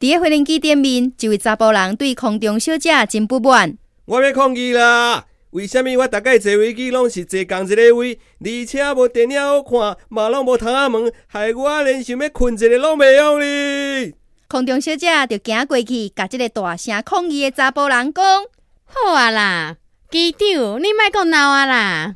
伫个飞行机顶面，一位查甫人对空中小姐真不满。我要抗议啦！为什么我大概坐飞机拢是坐同一个位，而且无电影好看，嘛拢无窗仔门，害我连想要困一个拢袂用哩！空中小姐就行过去，甲即个大声抗议的查甫人讲：好啊啦，机长，你莫讲闹啊啦！